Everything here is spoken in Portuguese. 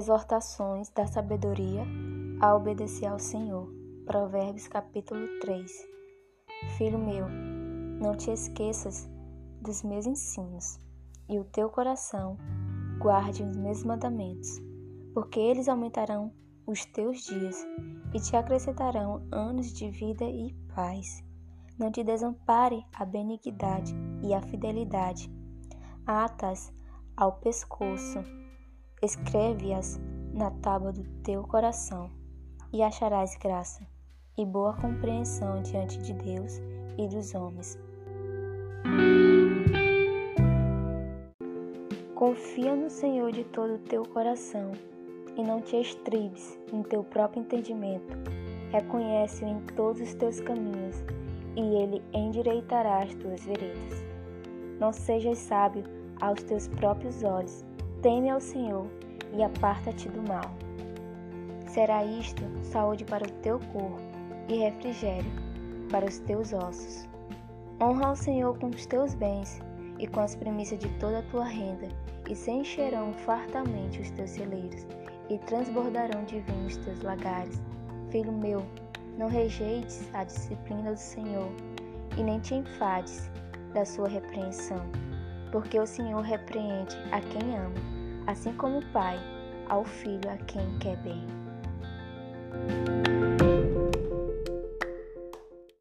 Exortações da sabedoria a obedecer ao Senhor. Provérbios capítulo 3. Filho meu, não te esqueças dos meus ensinos, e o teu coração guarde os meus mandamentos, porque eles aumentarão os teus dias e te acrescentarão anos de vida e paz. Não te desampare a benignidade e a fidelidade. Atas ao pescoço, escreve-as na tábua do teu coração, e acharás graça e boa compreensão diante de Deus e dos homens. Confia no Senhor de todo o teu coração e não te estribes em teu próprio entendimento. Reconhece-o em todos os teus caminhos e ele endireitará as tuas veredas. Não sejas sábio aos teus próprios olhos, teme ao Senhor e aparta-te do mal. Será isto saúde para o teu corpo e refrigério para os teus ossos. Honra ao Senhor com os teus bens e com as premissas de toda a tua renda, e se encherão fartamente os teus celeiros, e transbordarão de vinho os teus lagares. Filho meu, não rejeites a disciplina do Senhor, e nem te enfades da sua repreensão, porque o Senhor repreende a quem ama, assim como o Pai ao filho a quem quer bem.